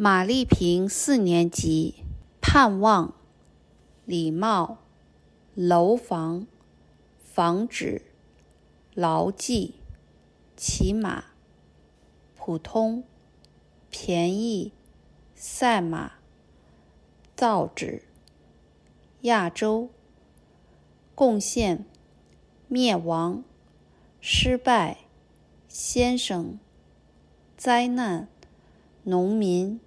马丽萍四年级，盼望、礼貌、楼房、防止、牢记、骑马、普通、便宜、赛马、造纸、亚洲、贡献、灭亡、失败、先生、灾难、农民。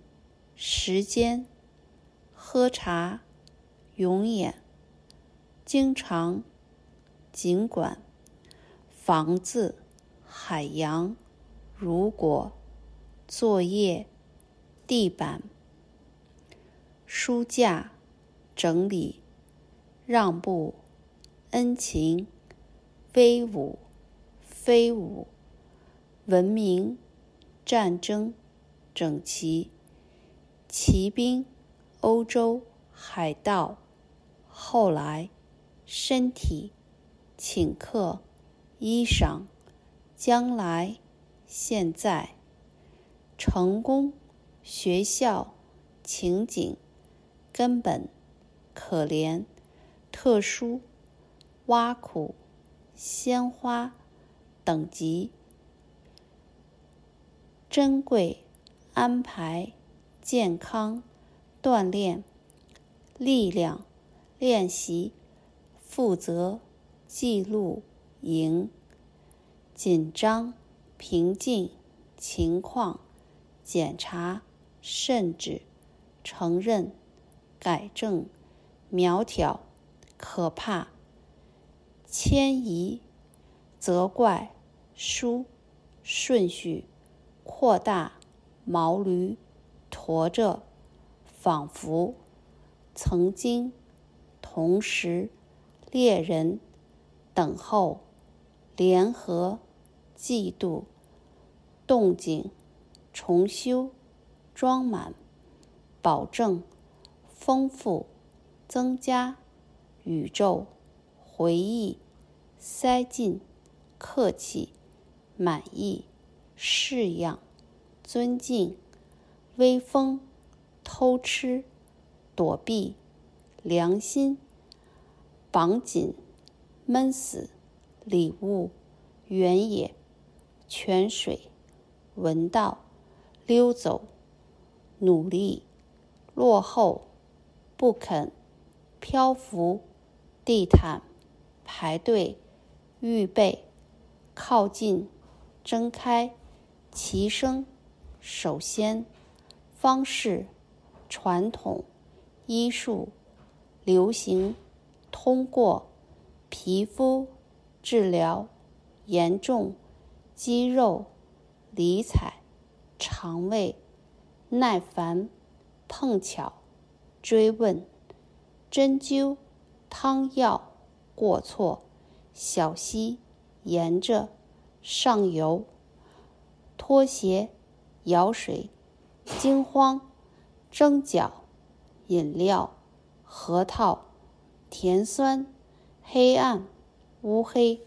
时间，喝茶，永远，经常，尽管，房子，海洋，如果，作业，地板，书架，整理，让步，恩情，威武，飞舞，文明，战争，整齐。骑兵，欧洲海盗，后来，身体，请客，衣裳，将来，现在，成功，学校，情景，根本，可怜，特殊，挖苦，鲜花，等级，珍贵，安排。健康，锻炼，力量，练习，负责，记录，赢，紧张，平静，情况，检查，甚至，承认，改正，苗条，可怕，迁移，责怪，书，顺序，扩大，毛驴。活着，仿佛，曾经，同时，猎人，等候，联合，嫉妒，动静，重修，装满，保证，丰富，增加，宇宙，回忆，塞进，客气，满意，式样，尊敬。微风，偷吃，躲避，良心，绑紧，闷死，礼物，原野，泉水，闻到，溜走，努力，落后，不肯，漂浮，地毯，排队，预备，靠近，睁开，齐声，首先。方式、传统、医术、流行、通过、皮肤、治疗、严重、肌肉、理睬、肠胃、耐烦、碰巧、追问、针灸、汤药、过错、小溪、沿着、上游、拖鞋、舀水。惊慌，蒸饺，饮料，核桃，甜酸，黑暗，乌黑。